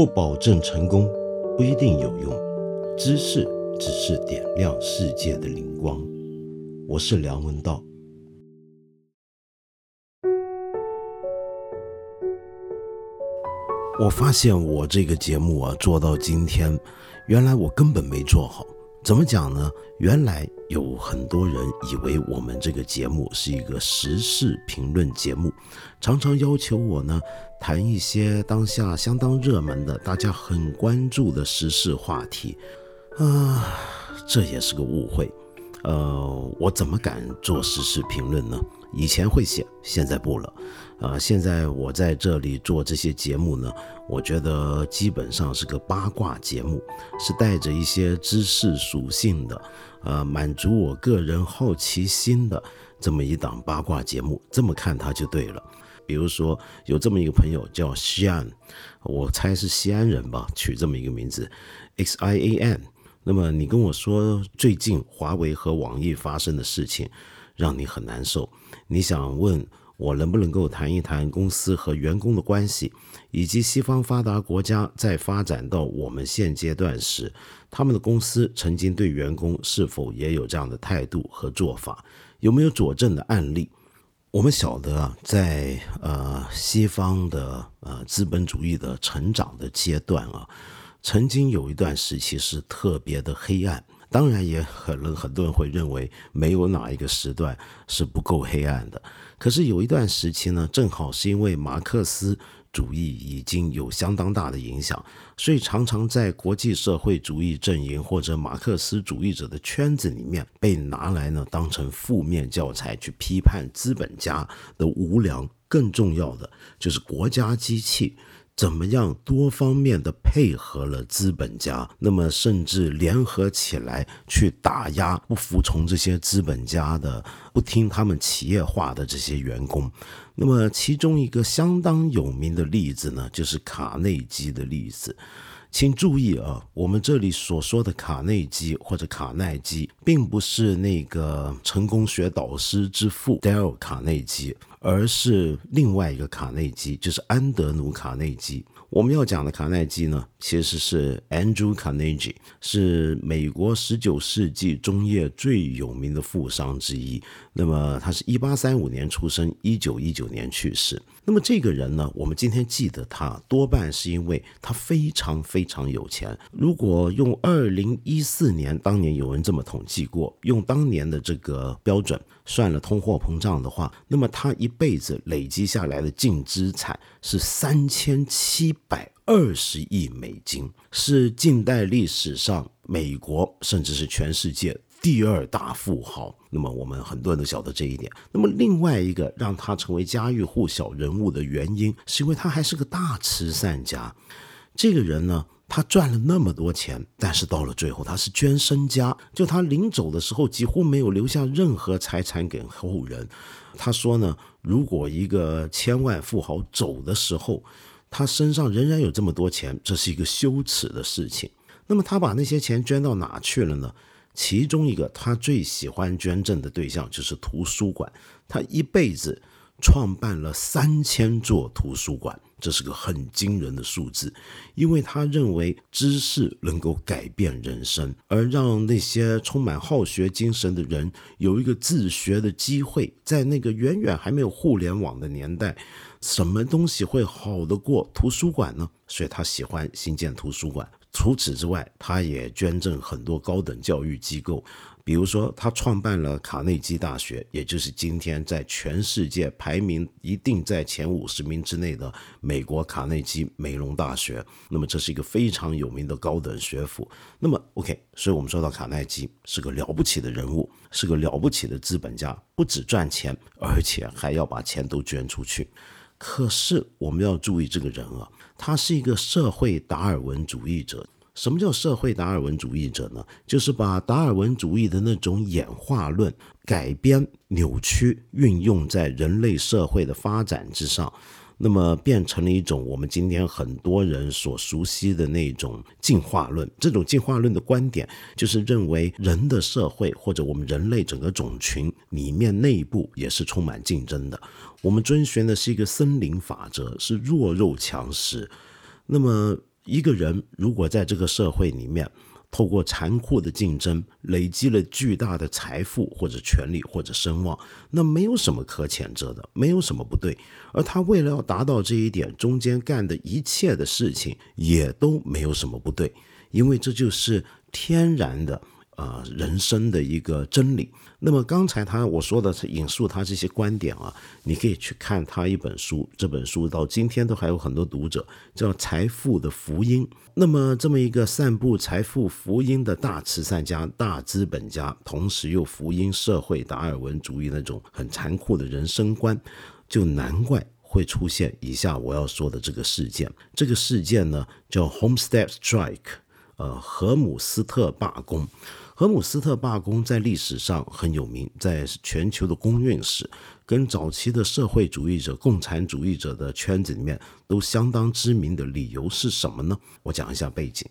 不保证成功，不一定有用。知识只是点亮世界的灵光。我是梁文道。我发现我这个节目啊，做到今天，原来我根本没做好。怎么讲呢？原来有很多人以为我们这个节目是一个时事评论节目，常常要求我呢谈一些当下相当热门的、大家很关注的时事话题，啊，这也是个误会。呃，我怎么敢做时事评论呢？以前会写，现在不了。呃，现在我在这里做这些节目呢，我觉得基本上是个八卦节目，是带着一些知识属性的，呃，满足我个人好奇心的这么一档八卦节目。这么看它就对了。比如说有这么一个朋友叫西安，我猜是西安人吧，取这么一个名字，X I A N。那么你跟我说最近华为和网易发生的事情，让你很难受。你想问我能不能够谈一谈公司和员工的关系，以及西方发达国家在发展到我们现阶段时，他们的公司曾经对员工是否也有这样的态度和做法？有没有佐证的案例？我们晓得啊，在呃西方的呃资本主义的成长的阶段啊。曾经有一段时期是特别的黑暗，当然也可能很多人会认为没有哪一个时段是不够黑暗的。可是有一段时期呢，正好是因为马克思主义已经有相当大的影响，所以常常在国际社会主义阵营或者马克思主义者的圈子里面被拿来呢当成负面教材去批判资本家的无良。更重要的就是国家机器。怎么样多方面的配合了资本家，那么甚至联合起来去打压不服从这些资本家的、不听他们企业化的这些员工。那么其中一个相当有名的例子呢，就是卡内基的例子。请注意啊，我们这里所说的卡内基或者卡耐基，并不是那个成功学导师之父 Dale 卡内基。而是另外一个卡内基，就是安德鲁卡内基。我们要讲的卡耐基呢，其实是 Andrew Carnegie，是美国十九世纪中叶最有名的富商之一。那么他是一八三五年出生，一九一九年去世。那么这个人呢，我们今天记得他，多半是因为他非常非常有钱。如果用二零一四年当年有人这么统计过，用当年的这个标准算了通货膨胀的话，那么他一辈子累积下来的净资产是三千七。百二十亿美金是近代历史上美国甚至是全世界第二大富豪。那么我们很多人都晓得这一点。那么另外一个让他成为家喻户晓人物的原因，是因为他还是个大慈善家。这个人呢，他赚了那么多钱，但是到了最后他是捐身家，就他临走的时候几乎没有留下任何财产给后人。他说呢，如果一个千万富豪走的时候，他身上仍然有这么多钱，这是一个羞耻的事情。那么他把那些钱捐到哪去了呢？其中一个他最喜欢捐赠的对象就是图书馆。他一辈子创办了三千座图书馆，这是个很惊人的数字。因为他认为知识能够改变人生，而让那些充满好学精神的人有一个自学的机会，在那个远远还没有互联网的年代。什么东西会好得过图书馆呢？所以他喜欢新建图书馆。除此之外，他也捐赠很多高等教育机构，比如说他创办了卡内基大学，也就是今天在全世界排名一定在前五十名之内的美国卡内基梅隆大学。那么这是一个非常有名的高等学府。那么 OK，所以我们说到卡耐基是个了不起的人物，是个了不起的资本家，不止赚钱，而且还要把钱都捐出去。可是我们要注意这个人啊，他是一个社会达尔文主义者。什么叫社会达尔文主义者呢？就是把达尔文主义的那种演化论改编、扭曲、运用在人类社会的发展之上。那么变成了一种我们今天很多人所熟悉的那种进化论。这种进化论的观点就是认为人的社会或者我们人类整个种群里面内部也是充满竞争的。我们遵循的是一个森林法则，是弱肉强食。那么。一个人如果在这个社会里面，透过残酷的竞争，累积了巨大的财富或者权力或者声望，那没有什么可谴责的，没有什么不对。而他为了要达到这一点，中间干的一切的事情也都没有什么不对，因为这就是天然的。呃，人生的一个真理。那么刚才他我说的是引述他这些观点啊，你可以去看他一本书，这本书到今天都还有很多读者叫《财富的福音》。那么这么一个散布财富福音的大慈善家、大资本家，同时又福音社会达尔文主义那种很残酷的人生观，就难怪会出现以下我要说的这个事件。这个事件呢叫 Homestead Strike，呃，荷姆斯特罢工。荷姆斯特罢工在历史上很有名，在全球的公运史跟早期的社会主义者、共产主义者的圈子里面都相当知名的理由是什么呢？我讲一下背景。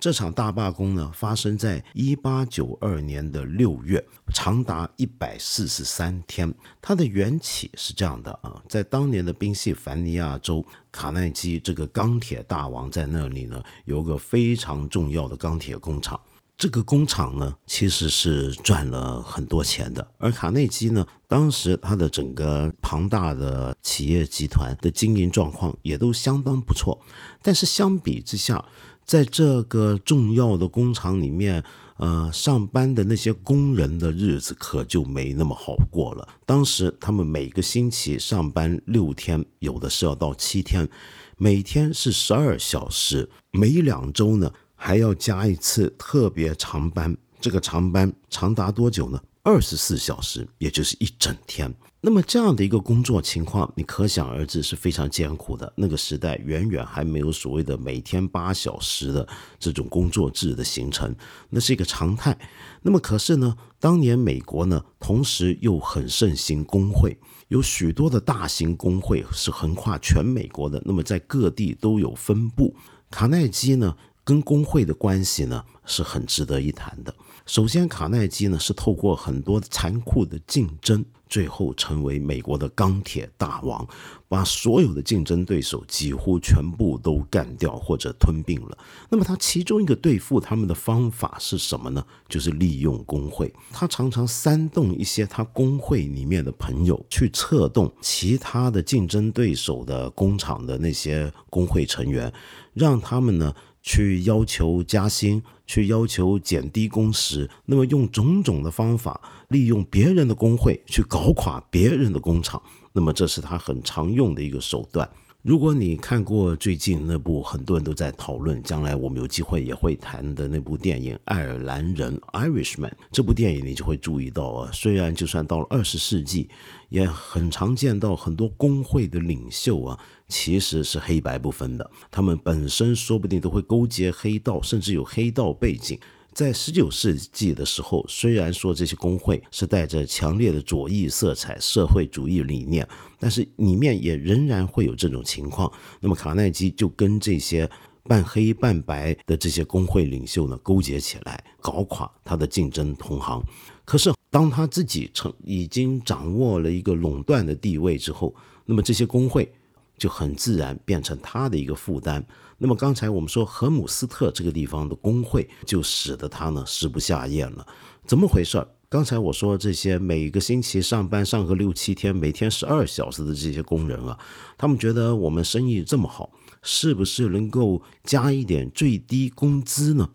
这场大罢工呢，发生在一八九二年的六月，长达一百四十三天。它的缘起是这样的啊，在当年的宾夕法尼亚州，卡耐基这个钢铁大王在那里呢，有个非常重要的钢铁工厂。这个工厂呢，其实是赚了很多钱的。而卡内基呢，当时他的整个庞大的企业集团的经营状况也都相当不错。但是相比之下，在这个重要的工厂里面，呃，上班的那些工人的日子可就没那么好过了。当时他们每个星期上班六天，有的是要到七天，每天是十二小时，每两周呢。还要加一次特别长班，这个长班长达多久呢？二十四小时，也就是一整天。那么这样的一个工作情况，你可想而知是非常艰苦的。那个时代远远还没有所谓的每天八小时的这种工作制的形成，那是一个常态。那么可是呢，当年美国呢，同时又很盛行工会，有许多的大型工会是横跨全美国的，那么在各地都有分布。卡耐基呢？跟工会的关系呢是很值得一谈的。首先，卡耐基呢是透过很多残酷的竞争，最后成为美国的钢铁大王，把所有的竞争对手几乎全部都干掉或者吞并了。那么，他其中一个对付他们的方法是什么呢？就是利用工会。他常常煽动一些他工会里面的朋友去策动其他的竞争对手的工厂的那些工会成员，让他们呢。去要求加薪，去要求减低工时，那么用种种的方法，利用别人的工会去搞垮别人的工厂，那么这是他很常用的一个手段。如果你看过最近那部很多人都在讨论，将来我们有机会也会谈的那部电影《爱尔兰人》（Irishman），这部电影你就会注意到啊，虽然就算到了二十世纪，也很常见到很多工会的领袖啊，其实是黑白不分的，他们本身说不定都会勾结黑道，甚至有黑道背景。在十九世纪的时候，虽然说这些工会是带着强烈的左翼色彩、社会主义理念，但是里面也仍然会有这种情况。那么卡耐基就跟这些半黑半白的这些工会领袖呢勾结起来，搞垮他的竞争同行。可是当他自己成已经掌握了一个垄断的地位之后，那么这些工会就很自然变成他的一个负担。那么刚才我们说荷姆斯特这个地方的工会，就使得他呢食不下咽了。怎么回事？刚才我说这些每个星期上班上个六七天，每天十二小时的这些工人啊，他们觉得我们生意这么好，是不是能够加一点最低工资呢？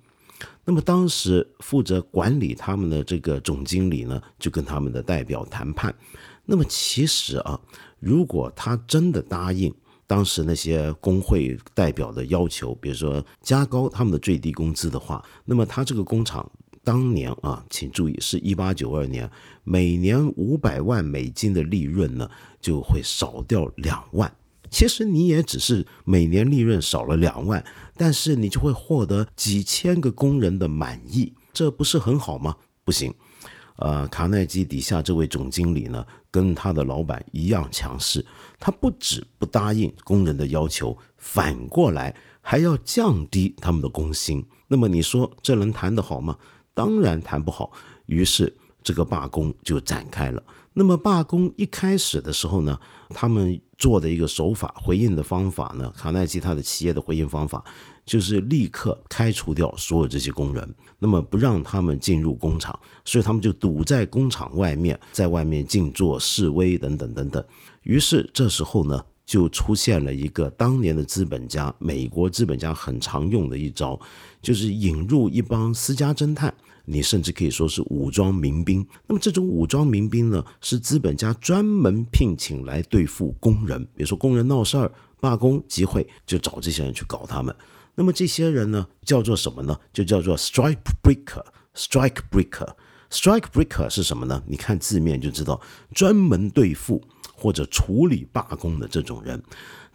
那么当时负责管理他们的这个总经理呢，就跟他们的代表谈判。那么其实啊，如果他真的答应。当时那些工会代表的要求，比如说加高他们的最低工资的话，那么他这个工厂当年啊，请注意是一八九二年，每年五百万美金的利润呢，就会少掉两万。其实你也只是每年利润少了两万，但是你就会获得几千个工人的满意，这不是很好吗？不行。呃，卡耐基底下这位总经理呢，跟他的老板一样强势。他不止不答应工人的要求，反过来还要降低他们的工薪。那么你说这能谈得好吗？当然谈不好。于是这个罢工就展开了。那么罢工一开始的时候呢，他们做的一个手法回应的方法呢，卡耐基他的企业的回应方法就是立刻开除掉所有这些工人，那么不让他们进入工厂，所以他们就堵在工厂外面，在外面静坐示威等等等等。于是这时候呢，就出现了一个当年的资本家，美国资本家很常用的一招，就是引入一帮私家侦探。你甚至可以说是武装民兵。那么这种武装民兵呢，是资本家专门聘请来对付工人。比如说工人闹事儿、罢工、集会，就找这些人去搞他们。那么这些人呢，叫做什么呢？就叫做 strike breaker。strike breaker。strike breaker 是什么呢？你看字面就知道，专门对付或者处理罢工的这种人。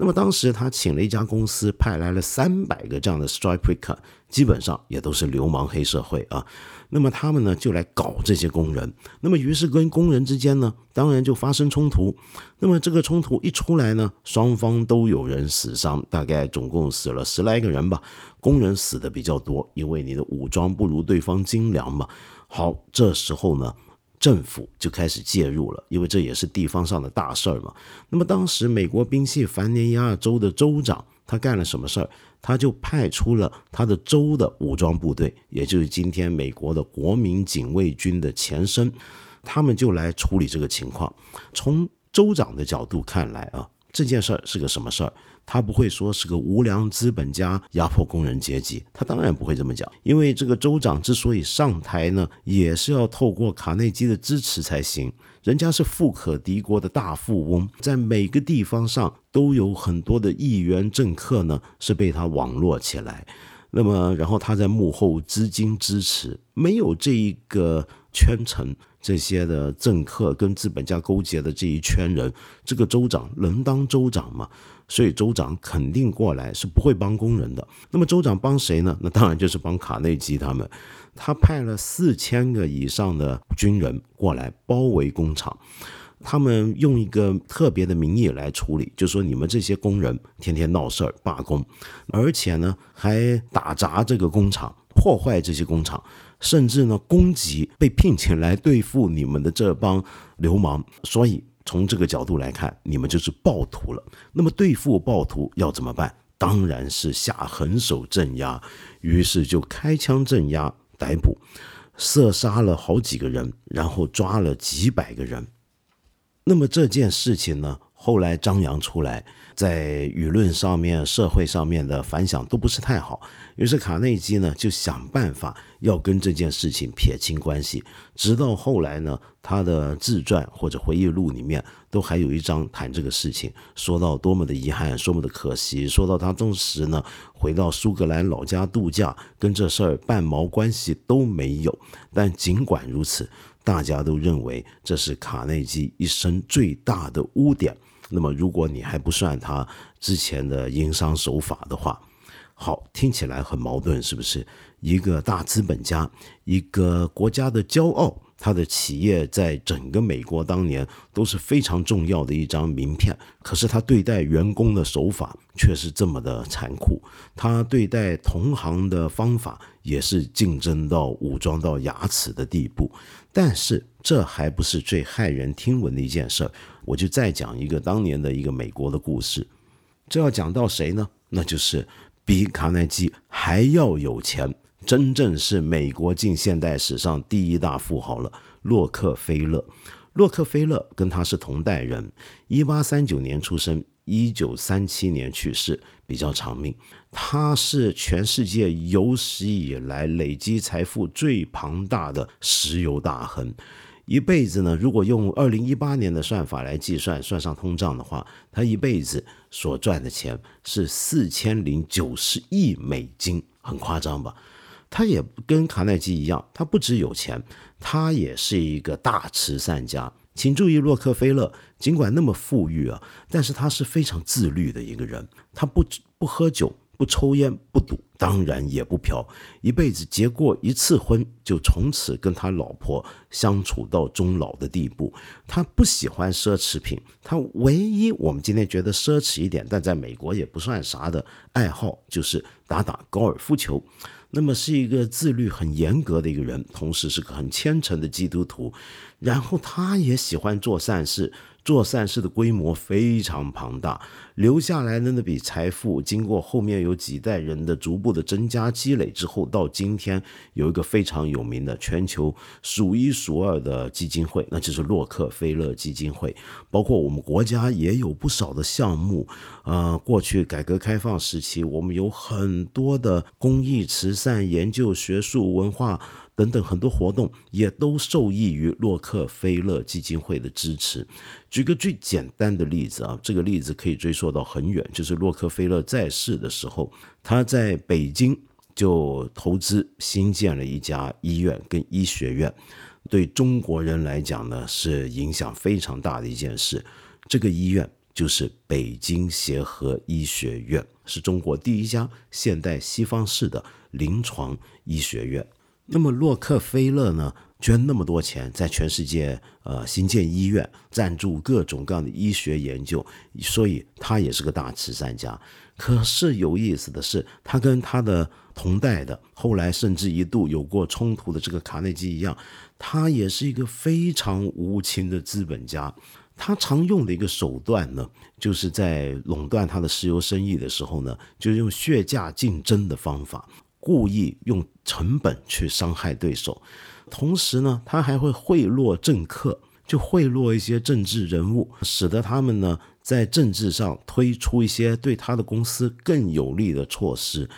那么当时他请了一家公司，派来了三百个这样的 strike breaker，基本上也都是流氓黑社会啊。那么他们呢就来搞这些工人，那么于是跟工人之间呢，当然就发生冲突。那么这个冲突一出来呢，双方都有人死伤，大概总共死了十来个人吧。工人死的比较多，因为你的武装不如对方精良嘛。好，这时候呢，政府就开始介入了，因为这也是地方上的大事儿嘛。那么当时美国宾夕法尼亚州的州长他干了什么事儿？他就派出了他的州的武装部队，也就是今天美国的国民警卫军的前身，他们就来处理这个情况。从州长的角度看来啊，这件事儿是个什么事儿？他不会说是个无良资本家压迫工人阶级，他当然不会这么讲。因为这个州长之所以上台呢，也是要透过卡内基的支持才行。人家是富可敌国的大富翁，在每个地方上都有很多的议员政客呢，是被他网络起来。那么，然后他在幕后资金支持，没有这一个圈层，这些的政客跟资本家勾结的这一圈人，这个州长能当州长吗？所以州长肯定过来是不会帮工人的。那么州长帮谁呢？那当然就是帮卡内基他们。他派了四千个以上的军人过来包围工厂，他们用一个特别的名义来处理，就说你们这些工人天天闹事儿罢工，而且呢还打砸这个工厂，破坏这些工厂，甚至呢攻击被聘请来对付你们的这帮流氓。所以。从这个角度来看，你们就是暴徒了。那么对付暴徒要怎么办？当然是下狠手镇压。于是就开枪镇压、逮捕，射杀了好几个人，然后抓了几百个人。那么这件事情呢，后来张扬出来。在舆论上面、社会上面的反响都不是太好，于是卡内基呢就想办法要跟这件事情撇清关系。直到后来呢，他的自传或者回忆录里面都还有一章谈这个事情，说到多么的遗憾，多么的可惜，说到他当时呢回到苏格兰老家度假，跟这事儿半毛关系都没有。但尽管如此，大家都认为这是卡内基一生最大的污点。那么，如果你还不算他之前的营商手法的话，好，听起来很矛盾，是不是？一个大资本家，一个国家的骄傲，他的企业在整个美国当年都是非常重要的一张名片。可是他对待员工的手法却是这么的残酷，他对待同行的方法也是竞争到武装到牙齿的地步。但是这还不是最骇人听闻的一件事儿。我就再讲一个当年的一个美国的故事，这要讲到谁呢？那就是比卡耐基还要有钱，真正是美国近现代史上第一大富豪了——洛克菲勒。洛克菲勒跟他是同代人，一八三九年出生，一九三七年去世，比较长命。他是全世界有史以来累积财富最庞大的石油大亨。一辈子呢？如果用二零一八年的算法来计算，算上通胀的话，他一辈子所赚的钱是四千零九十亿美金，很夸张吧？他也跟卡耐基一样，他不只有钱，他也是一个大慈善家。请注意，洛克菲勒尽管那么富裕啊，但是他是非常自律的一个人，他不不喝酒。不抽烟不赌，当然也不嫖，一辈子结过一次婚，就从此跟他老婆相处到终老的地步。他不喜欢奢侈品，他唯一我们今天觉得奢侈一点，但在美国也不算啥的爱好，就是打打高尔夫球。那么是一个自律很严格的一个人，同时是个很虔诚的基督徒。然后他也喜欢做善事。做善事的规模非常庞大，留下来的那笔财富，经过后面有几代人的逐步的增加积累之后，到今天有一个非常有名的全球数一数二的基金会，那就是洛克菲勒基金会。包括我们国家也有不少的项目，呃，过去改革开放时期，我们有很多的公益、慈善、研究、学术、文化。等等很多活动也都受益于洛克菲勒基金会的支持。举个最简单的例子啊，这个例子可以追溯到很远，就是洛克菲勒在世的时候，他在北京就投资新建了一家医院跟医学院，对中国人来讲呢是影响非常大的一件事。这个医院就是北京协和医学院，是中国第一家现代西方式的临床医学院。那么洛克菲勒呢，捐那么多钱在全世界呃新建医院，赞助各种各样的医学研究，所以他也是个大慈善家。可是有意思的是，他跟他的同代的，后来甚至一度有过冲突的这个卡内基一样，他也是一个非常无情的资本家。他常用的一个手段呢，就是在垄断他的石油生意的时候呢，就用血价竞争的方法。故意用成本去伤害对手，同时呢，他还会贿赂政客，就贿赂一些政治人物，使得他们呢在政治上推出一些对他的公司更有利的措施，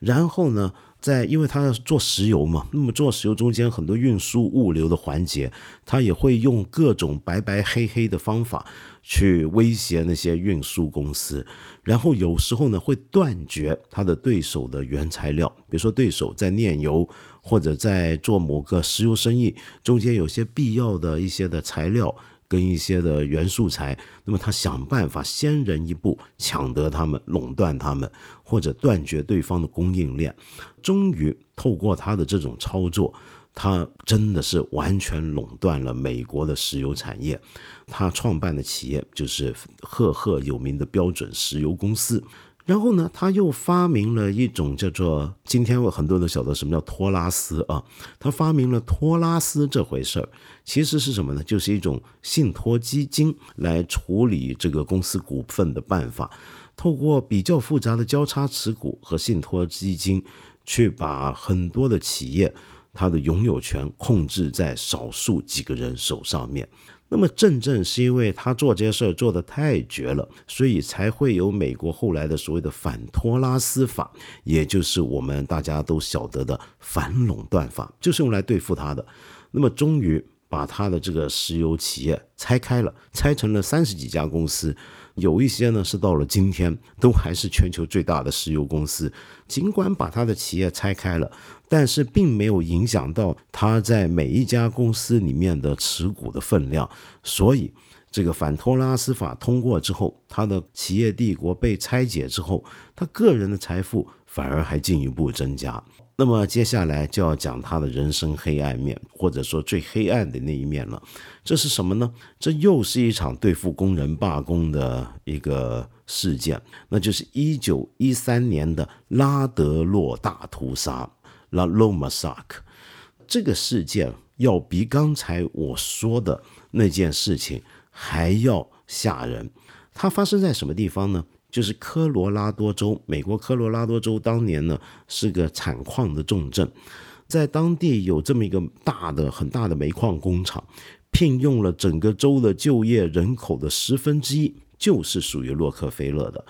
然后呢。在，因为他做石油嘛，那么做石油中间很多运输物流的环节，他也会用各种白白黑黑的方法去威胁那些运输公司，然后有时候呢会断绝他的对手的原材料，比如说对手在炼油或者在做某个石油生意，中间有些必要的一些的材料。跟一些的原素材，那么他想办法先人一步抢得他们，垄断他们，或者断绝对方的供应链。终于透过他的这种操作，他真的是完全垄断了美国的石油产业。他创办的企业就是赫赫有名的标准石油公司。然后呢，他又发明了一种叫做今天我很多人都晓得什么叫托拉斯啊，他发明了托拉斯这回事儿，其实是什么呢？就是一种信托基金来处理这个公司股份的办法，透过比较复杂的交叉持股和信托基金，去把很多的企业它的拥有权控制在少数几个人手上面。那么，正正是因为他做这些事儿做得太绝了，所以才会有美国后来的所谓的反托拉斯法，也就是我们大家都晓得的反垄断法，就是用来对付他的。那么，终于把他的这个石油企业拆开了，拆成了三十几家公司。有一些呢是到了今天都还是全球最大的石油公司，尽管把他的企业拆开了，但是并没有影响到他在每一家公司里面的持股的分量。所以，这个反托拉斯法通过之后，他的企业帝国被拆解之后，他个人的财富反而还进一步增加。那么接下来就要讲他的人生黑暗面，或者说最黑暗的那一面了。这是什么呢？这又是一场对付工人罢工的一个事件，那就是一九一三年的拉德洛大屠杀 （La Loma s a k 这个事件要比刚才我说的那件事情还要吓人。它发生在什么地方呢？就是科罗拉多州，美国科罗拉多州当年呢是个产矿的重镇，在当地有这么一个大的、很大的煤矿工厂，聘用了整个州的就业人口的十分之一，就是属于洛克菲勒的。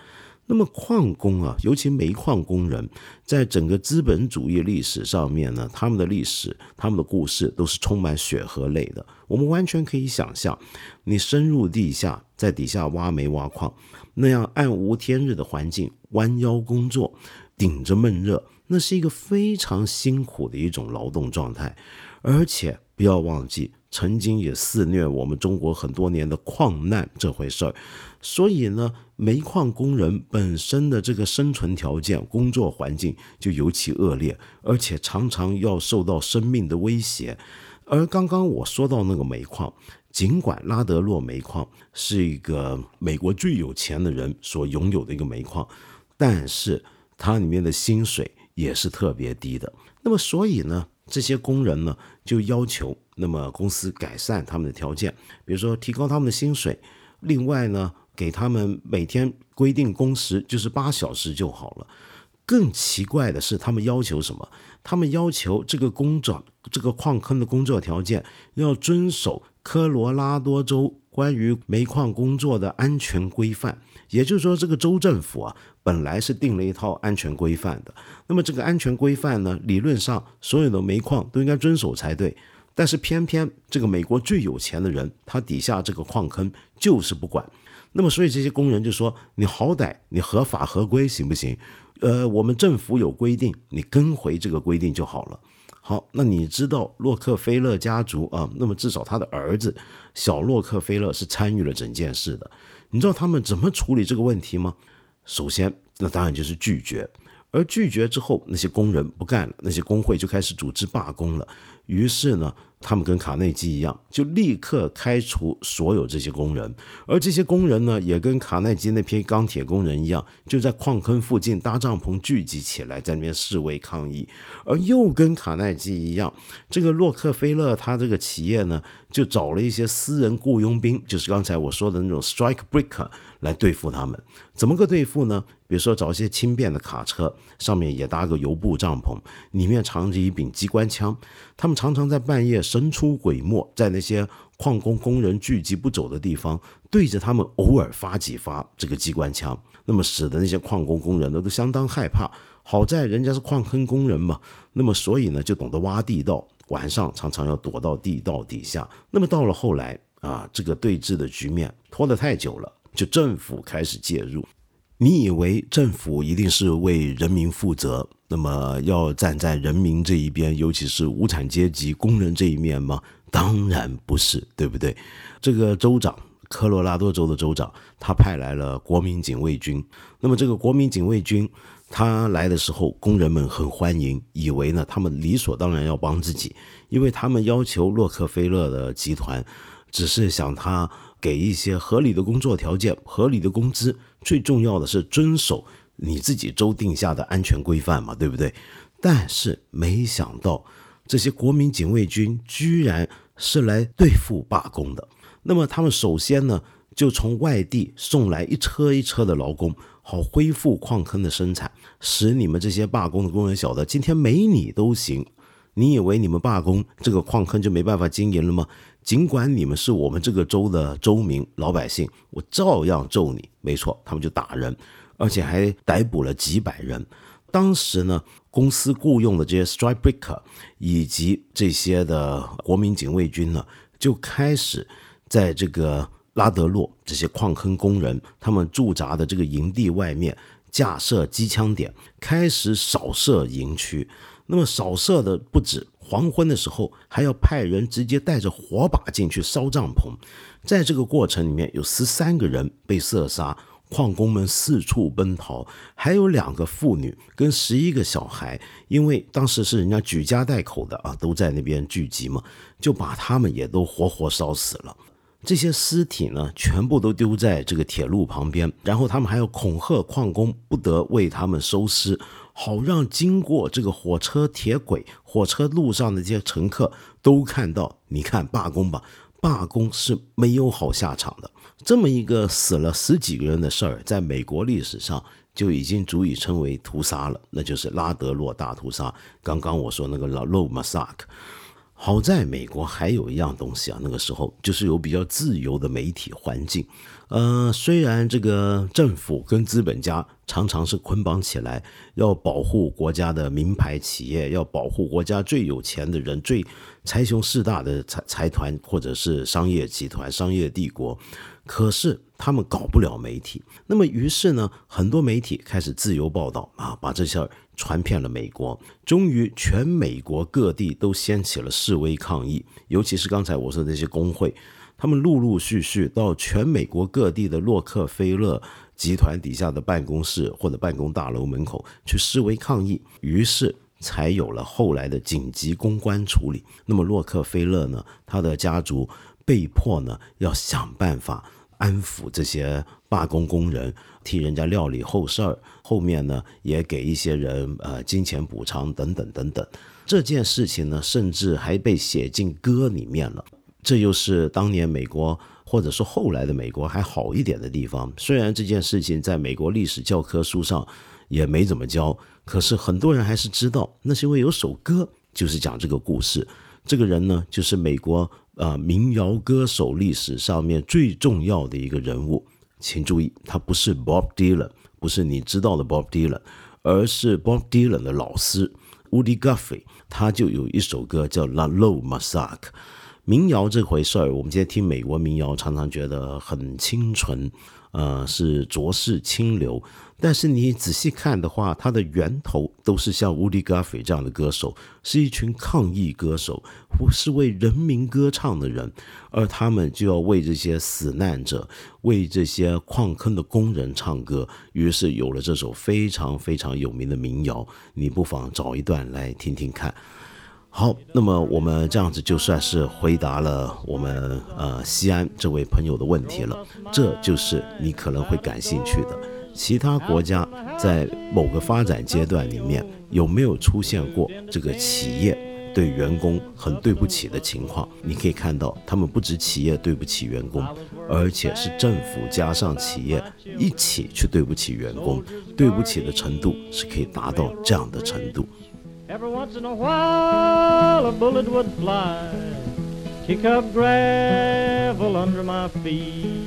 那么矿工啊，尤其煤矿工人，在整个资本主义历史上面呢，他们的历史、他们的故事都是充满血和泪的。我们完全可以想象，你深入地下，在底下挖煤挖矿，那样暗无天日的环境，弯腰工作，顶着闷热，那是一个非常辛苦的一种劳动状态。而且不要忘记，曾经也肆虐我们中国很多年的矿难这回事儿，所以呢，煤矿工人本身的这个生存条件、工作环境就尤其恶劣，而且常常要受到生命的威胁。而刚刚我说到那个煤矿，尽管拉德洛煤矿是一个美国最有钱的人所拥有的一个煤矿，但是它里面的薪水也是特别低的。那么，所以呢？这些工人呢，就要求那么公司改善他们的条件，比如说提高他们的薪水，另外呢，给他们每天规定工时就是八小时就好了。更奇怪的是，他们要求什么？他们要求这个工作，这个矿坑的工作条件要遵守科罗拉多州关于煤矿工作的安全规范。也就是说，这个州政府啊，本来是定了一套安全规范的。那么这个安全规范呢，理论上所有的煤矿都应该遵守才对。但是偏偏这个美国最有钱的人，他底下这个矿坑就是不管。那么所以这些工人就说：“你好歹你合法合规行不行？呃，我们政府有规定，你跟回这个规定就好了。”好，那你知道洛克菲勒家族啊？那么至少他的儿子小洛克菲勒是参与了整件事的。你知道他们怎么处理这个问题吗？首先，那当然就是拒绝。而拒绝之后，那些工人不干了，那些工会就开始组织罢工了。于是呢。他们跟卡内基一样，就立刻开除所有这些工人，而这些工人呢，也跟卡内基那批钢铁工人一样，就在矿坑附近搭帐篷聚集起来，在那边示威抗议。而又跟卡内基一样，这个洛克菲勒他这个企业呢，就找了一些私人雇佣兵，就是刚才我说的那种 strike breaker 来对付他们。怎么个对付呢？比如说找一些轻便的卡车，上面也搭个油布帐篷，里面藏着一柄机关枪。他们常常在半夜神出鬼没，在那些矿工工人聚集不走的地方，对着他们偶尔发几发这个机关枪，那么使得那些矿工工人呢都相当害怕。好在人家是矿坑工人嘛，那么所以呢就懂得挖地道，晚上常常要躲到地道底下。那么到了后来啊，这个对峙的局面拖得太久了，就政府开始介入。你以为政府一定是为人民负责，那么要站在人民这一边，尤其是无产阶级工人这一面吗？当然不是，对不对？这个州长，科罗拉多州的州长，他派来了国民警卫军。那么这个国民警卫军，他来的时候，工人们很欢迎，以为呢他们理所当然要帮自己，因为他们要求洛克菲勒的集团，只是想他给一些合理的工作条件、合理的工资。最重要的是遵守你自己州定下的安全规范嘛，对不对？但是没想到这些国民警卫军居然是来对付罢工的。那么他们首先呢，就从外地送来一车一车的劳工，好恢复矿坑的生产，使你们这些罢工的工人晓得，今天没你都行。你以为你们罢工，这个矿坑就没办法经营了吗？尽管你们是我们这个州的州民老百姓，我照样揍你。没错，他们就打人，而且还逮捕了几百人。当时呢，公司雇佣的这些 strike breaker 以及这些的国民警卫军呢，就开始在这个拉德洛这些矿坑工人他们驻扎的这个营地外面架设机枪点，开始扫射营区。那么扫射的不止。黄昏的时候，还要派人直接带着火把进去烧帐篷，在这个过程里面，有十三个人被射杀，矿工们四处奔逃，还有两个妇女跟十一个小孩，因为当时是人家举家带口的啊，都在那边聚集嘛，就把他们也都活活烧死了。这些尸体呢，全部都丢在这个铁路旁边，然后他们还要恐吓矿工，不得为他们收尸。好让经过这个火车铁轨、火车路上的这些乘客都看到，你看罢工吧，罢工是没有好下场的。这么一个死了十几个人的事儿，在美国历史上就已经足以称为屠杀了，那就是拉德洛大屠杀。刚刚我说那个老 Low Massacre，好在美国还有一样东西啊，那个时候就是有比较自由的媒体环境。呃，虽然这个政府跟资本家常常是捆绑起来，要保护国家的名牌企业，要保护国家最有钱的人、最财雄势大的财财团或者是商业集团、商业帝国，可是他们搞不了媒体。那么，于是呢，很多媒体开始自由报道啊，把这事儿传遍了美国。终于，全美国各地都掀起了示威抗议，尤其是刚才我说的那些工会。他们陆陆续续到全美国各地的洛克菲勒集团底下的办公室或者办公大楼门口去示威抗议，于是才有了后来的紧急公关处理。那么洛克菲勒呢，他的家族被迫呢要想办法安抚这些罢工工人，替人家料理后事儿，后面呢也给一些人呃金钱补偿等等等等。这件事情呢，甚至还被写进歌里面了。这又是当年美国，或者说后来的美国还好一点的地方。虽然这件事情在美国历史教科书上也没怎么教，可是很多人还是知道，那是因为有首歌就是讲这个故事。这个人呢，就是美国呃民谣歌手历史上面最重要的一个人物。请注意，他不是 Bob Dylan，不是你知道的 Bob Dylan，而是 Bob Dylan 的老师 Woody Guthrie，他就有一首歌叫《La Lo Masak》。民谣这回事儿，我们今天听美国民谣，常常觉得很清纯，呃，是浊世清流。但是你仔细看的话，它的源头都是像 Woody Guthrie 这样的歌手，是一群抗议歌手，不是为人民歌唱的人，而他们就要为这些死难者、为这些矿坑的工人唱歌。于是有了这首非常非常有名的民谣，你不妨找一段来听听看。好，那么我们这样子就算是回答了我们呃西安这位朋友的问题了。这就是你可能会感兴趣的，其他国家在某个发展阶段里面有没有出现过这个企业对员工很对不起的情况？你可以看到，他们不止企业对不起员工，而且是政府加上企业一起去对不起员工，对不起的程度是可以达到这样的程度。Every once in a while a bullet would fly, kick up gravel under my feet.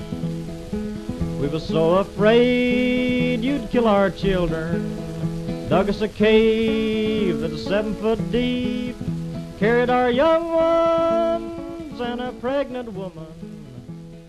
We were so afraid you'd kill our children. Dug us a cave that's seven foot deep. Carried our young ones and a pregnant woman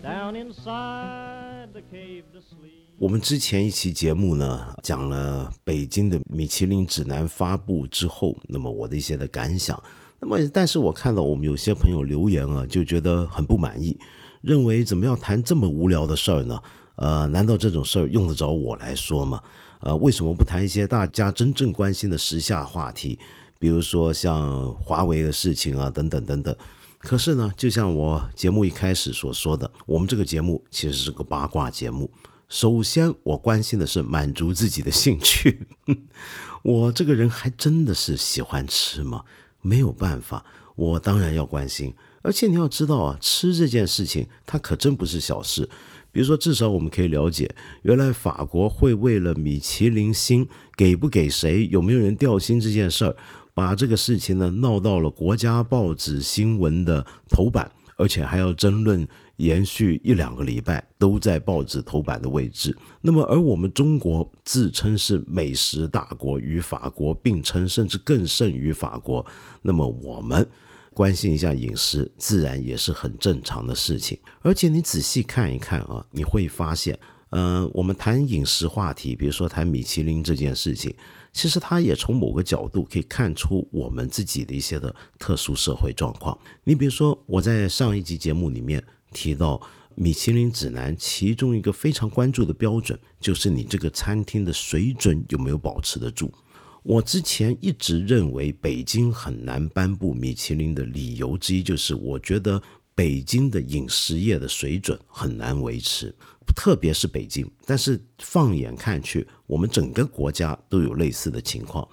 down inside the cave to sleep. 我们之前一期节目呢，讲了北京的米其林指南发布之后，那么我的一些的感想。那么，但是我看到我们有些朋友留言啊，就觉得很不满意，认为怎么要谈这么无聊的事儿呢？呃，难道这种事儿用得着我来说吗？呃，为什么不谈一些大家真正关心的时下话题，比如说像华为的事情啊，等等等等。可是呢，就像我节目一开始所说的，我们这个节目其实是个八卦节目。首先，我关心的是满足自己的兴趣。我这个人还真的是喜欢吃吗？没有办法，我当然要关心。而且你要知道啊，吃这件事情它可真不是小事。比如说，至少我们可以了解，原来法国会为了米其林星给不给谁，有没有人掉星这件事儿，把这个事情呢闹到了国家报纸新闻的头版，而且还要争论。延续一两个礼拜都在报纸头版的位置。那么，而我们中国自称是美食大国，与法国并称，甚至更胜于法国。那么，我们关心一下饮食，自然也是很正常的事情。而且，你仔细看一看啊，你会发现，呃，我们谈饮食话题，比如说谈米其林这件事情，其实它也从某个角度可以看出我们自己的一些的特殊社会状况。你比如说，我在上一集节目里面。提到米其林指南，其中一个非常关注的标准就是你这个餐厅的水准有没有保持得住。我之前一直认为北京很难颁布米其林的理由之一，就是我觉得北京的饮食业的水准很难维持，特别是北京。但是放眼看去，我们整个国家都有类似的情况。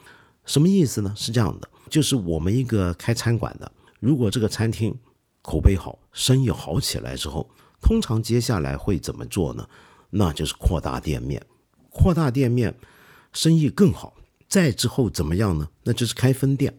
什么意思呢？是这样的，就是我们一个开餐馆的，如果这个餐厅。口碑好，生意好起来之后，通常接下来会怎么做呢？那就是扩大店面，扩大店面，生意更好。再之后怎么样呢？那就是开分店。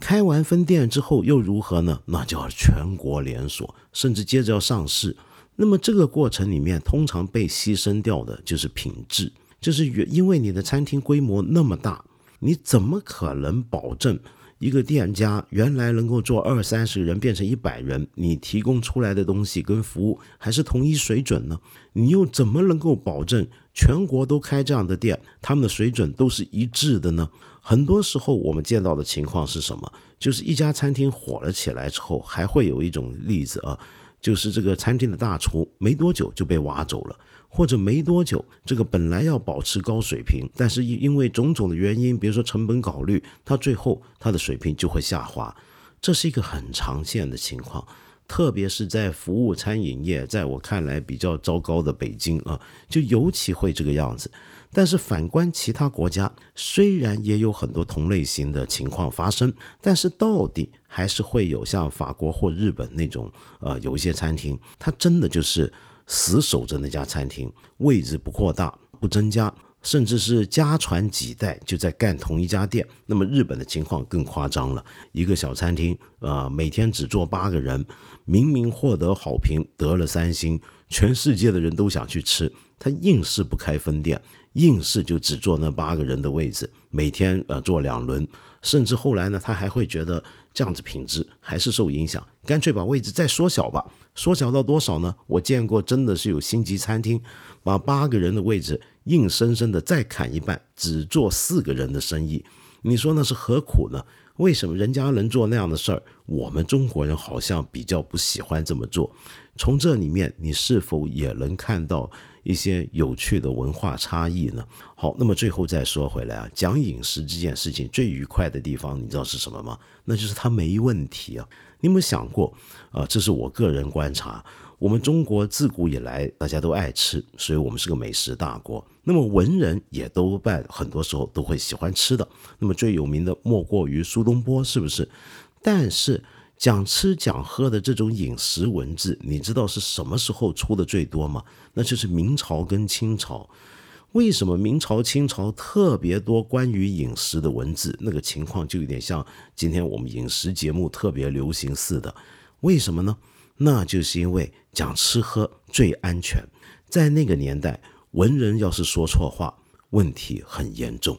开完分店之后又如何呢？那就要全国连锁，甚至接着要上市。那么这个过程里面，通常被牺牲掉的就是品质，就是因为你的餐厅规模那么大，你怎么可能保证一个店家原来能够做二三十个人变成一百人，你提供出来的东西跟服务还是同一水准呢？你又怎么能够保证全国都开这样的店，他们的水准都是一致的呢？很多时候我们见到的情况是什么？就是一家餐厅火了起来之后，还会有一种例子啊。就是这个餐厅的大厨没多久就被挖走了，或者没多久，这个本来要保持高水平，但是因因为种种的原因，比如说成本考虑，他最后他的水平就会下滑，这是一个很常见的情况，特别是在服务餐饮业，在我看来比较糟糕的北京啊，就尤其会这个样子。但是反观其他国家，虽然也有很多同类型的情况发生，但是到底还是会有像法国或日本那种，呃，有一些餐厅，它真的就是死守着那家餐厅，位置不扩大、不增加，甚至是家传几代就在干同一家店。那么日本的情况更夸张了，一个小餐厅，呃，每天只坐八个人，明明获得好评，得了三星，全世界的人都想去吃，他硬是不开分店。硬是就只坐那八个人的位置，每天呃坐两轮，甚至后来呢，他还会觉得这样子品质还是受影响，干脆把位置再缩小吧。缩小到多少呢？我见过真的是有星级餐厅，把八个人的位置硬生生的再砍一半，只做四个人的生意。你说那是何苦呢？为什么人家能做那样的事儿，我们中国人好像比较不喜欢这么做？从这里面，你是否也能看到？一些有趣的文化差异呢？好，那么最后再说回来啊，讲饮食这件事情最愉快的地方，你知道是什么吗？那就是它没问题啊！你有没有想过啊？这是我个人观察，我们中国自古以来大家都爱吃，所以我们是个美食大国。那么文人也多半很多时候都会喜欢吃的。那么最有名的莫过于苏东坡，是不是？但是。讲吃讲喝的这种饮食文字，你知道是什么时候出的最多吗？那就是明朝跟清朝。为什么明朝、清朝特别多关于饮食的文字？那个情况就有点像今天我们饮食节目特别流行似的。为什么呢？那就是因为讲吃喝最安全。在那个年代，文人要是说错话，问题很严重。